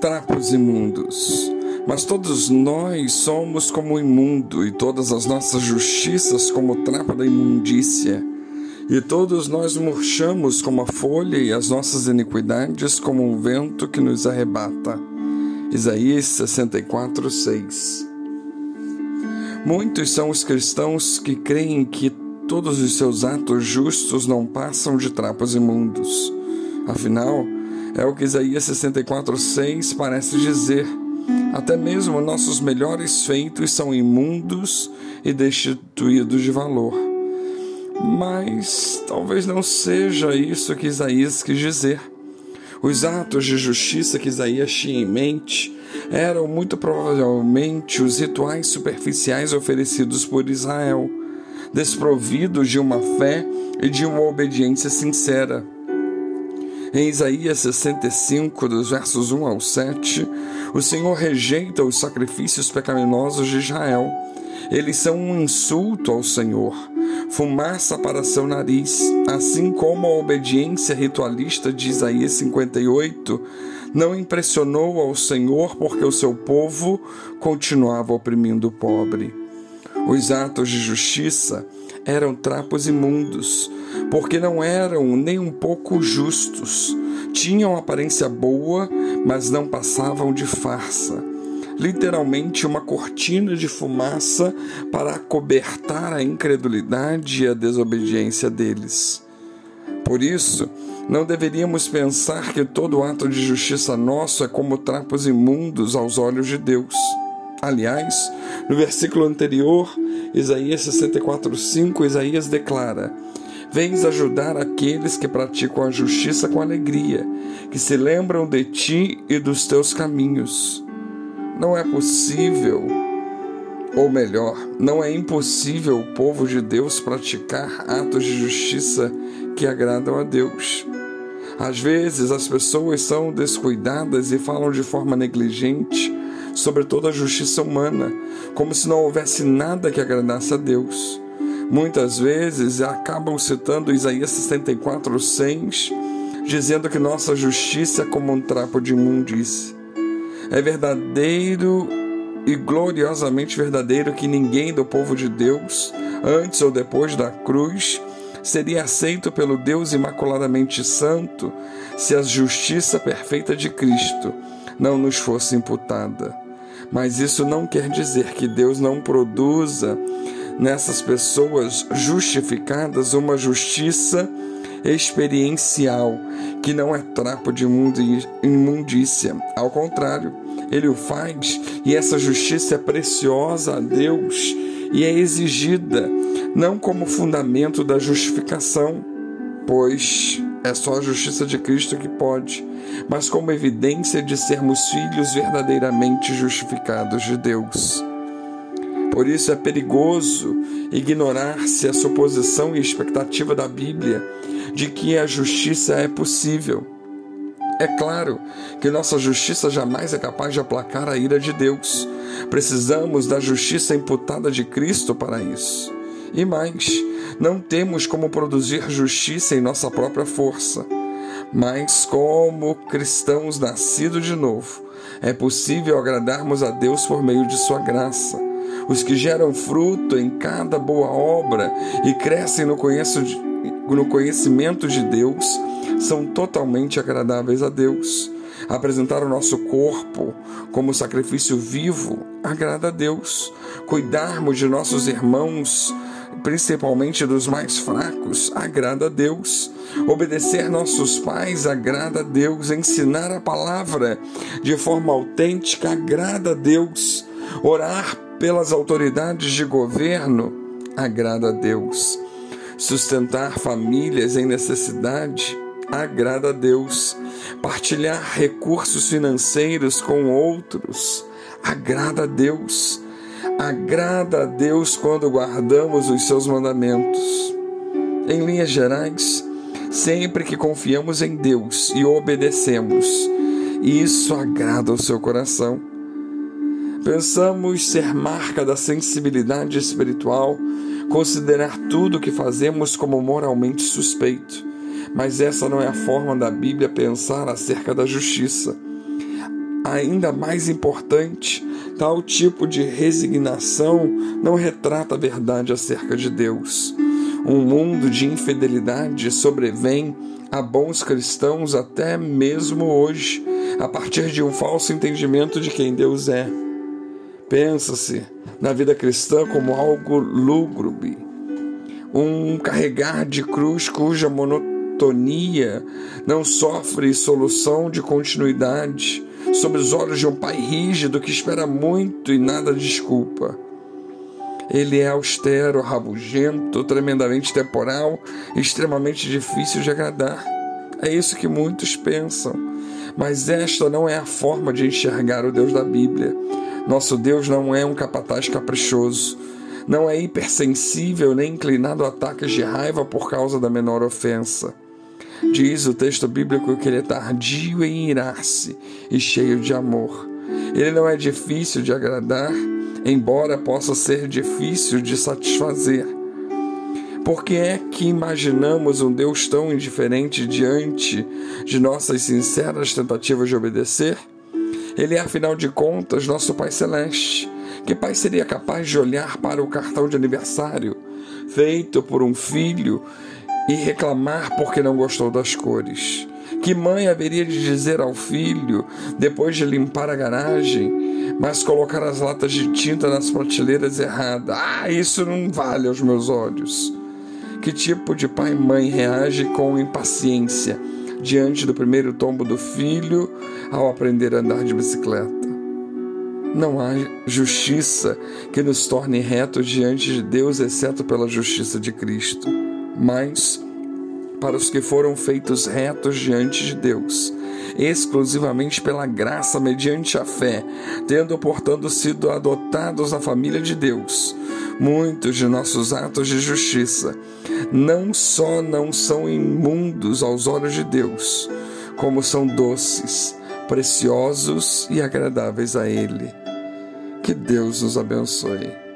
trapos imundos. Mas todos nós somos como o imundo, e todas as nossas justiças como o trapo da imundícia. E todos nós murchamos como a folha, e as nossas iniquidades como um vento que nos arrebata. Isaías 64, 6. Muitos são os cristãos que creem que todos os seus atos justos não passam de trapos imundos. Afinal, é o que Isaías 64,6 parece dizer. Até mesmo nossos melhores feitos são imundos e destituídos de valor. Mas talvez não seja isso que Isaías quis dizer. Os atos de justiça que Isaías tinha em mente eram muito provavelmente os rituais superficiais oferecidos por Israel, desprovidos de uma fé e de uma obediência sincera. Em Isaías 65, dos versos 1 ao 7, o Senhor rejeita os sacrifícios pecaminosos de Israel. Eles são um insulto ao Senhor, fumaça para seu nariz, assim como a obediência ritualista de Isaías 58 não impressionou ao Senhor porque o seu povo continuava oprimindo o pobre. Os atos de justiça eram trapos imundos, porque não eram nem um pouco justos. Tinham aparência boa, mas não passavam de farsa. Literalmente uma cortina de fumaça para acobertar a incredulidade e a desobediência deles. Por isso, não deveríamos pensar que todo ato de justiça nosso é como trapos imundos aos olhos de Deus. Aliás, no versículo anterior, Isaías 64:5, Isaías declara: Vens ajudar aqueles que praticam a justiça com alegria, que se lembram de ti e dos teus caminhos. Não é possível, ou melhor, não é impossível o povo de Deus praticar atos de justiça que agradam a Deus. Às vezes as pessoas são descuidadas e falam de forma negligente sobre toda a justiça humana, como se não houvesse nada que agradasse a Deus. Muitas vezes acabam citando Isaías 64, 6, dizendo que nossa justiça é como um trapo de imundície. É verdadeiro e gloriosamente verdadeiro que ninguém do povo de Deus, antes ou depois da cruz, seria aceito pelo Deus imaculadamente santo se a justiça perfeita de Cristo não nos fosse imputada. Mas isso não quer dizer que Deus não produza nessas pessoas justificadas uma justiça experiencial, que não é trapo de imundícia. Ao contrário, ele o faz e essa justiça é preciosa a Deus e é exigida não como fundamento da justificação, pois é só a justiça de Cristo que pode, mas como evidência de sermos filhos verdadeiramente justificados de Deus. Por isso é perigoso ignorar-se a suposição e expectativa da Bíblia de que a justiça é possível. É claro que nossa justiça jamais é capaz de aplacar a ira de Deus. Precisamos da justiça imputada de Cristo para isso. E mais, não temos como produzir justiça em nossa própria força, mas como cristãos nascidos de novo, é possível agradarmos a Deus por meio de Sua graça. Os que geram fruto em cada boa obra e crescem no, conhecimento de Deus são totalmente agradáveis a Deus. Apresentar o nosso corpo como sacrifício vivo agrada a Deus. Cuidarmos de nossos irmãos principalmente dos mais fracos, agrada a Deus. Obedecer nossos pais agrada a Deus. Ensinar a palavra de forma autêntica agrada a Deus. Orar pelas autoridades de governo agrada a Deus. Sustentar famílias em necessidade agrada a Deus. Partilhar recursos financeiros com outros agrada a Deus agrada a Deus quando guardamos os seus mandamentos. Em linhas gerais, sempre que confiamos em Deus e obedecemos, isso agrada o seu coração. Pensamos ser marca da sensibilidade espiritual, considerar tudo o que fazemos como moralmente suspeito, mas essa não é a forma da Bíblia pensar acerca da justiça. ainda mais importante, tal tipo de resignação não retrata a verdade acerca de Deus. Um mundo de infidelidade sobrevém a bons cristãos até mesmo hoje, a partir de um falso entendimento de quem Deus é. Pensa-se na vida cristã como algo lúgubre, um carregar de cruz cuja monotonia não sofre solução de continuidade, sob os olhos de um pai rígido que espera muito e nada desculpa. Ele é austero, rabugento, tremendamente temporal, extremamente difícil de agradar. É isso que muitos pensam. Mas esta não é a forma de enxergar o Deus da Bíblia. Nosso Deus não é um capataz caprichoso. Não é hipersensível nem inclinado a ataques de raiva por causa da menor ofensa. Diz o texto bíblico que ele é tardio em irar-se e cheio de amor. Ele não é difícil de agradar, embora possa ser difícil de satisfazer. Por que é que imaginamos um Deus tão indiferente diante de nossas sinceras tentativas de obedecer? Ele é, afinal de contas, nosso Pai Celeste. Que pai seria capaz de olhar para o cartão de aniversário feito por um filho e reclamar porque não gostou das cores? Que mãe haveria de dizer ao filho, depois de limpar a garagem, mas colocar as latas de tinta nas prateleiras erradas? Ah, isso não vale aos meus olhos. Que tipo de pai e mãe reage com impaciência diante do primeiro tombo do filho ao aprender a andar de bicicleta? Não há justiça que nos torne retos diante de Deus, exceto pela justiça de Cristo. Mas para os que foram feitos retos diante de Deus, exclusivamente pela graça mediante a fé, tendo portanto sido adotados na família de Deus. Muitos de nossos atos de justiça não só não são imundos aos olhos de Deus, como são doces, preciosos e agradáveis a Ele. Que Deus nos abençoe.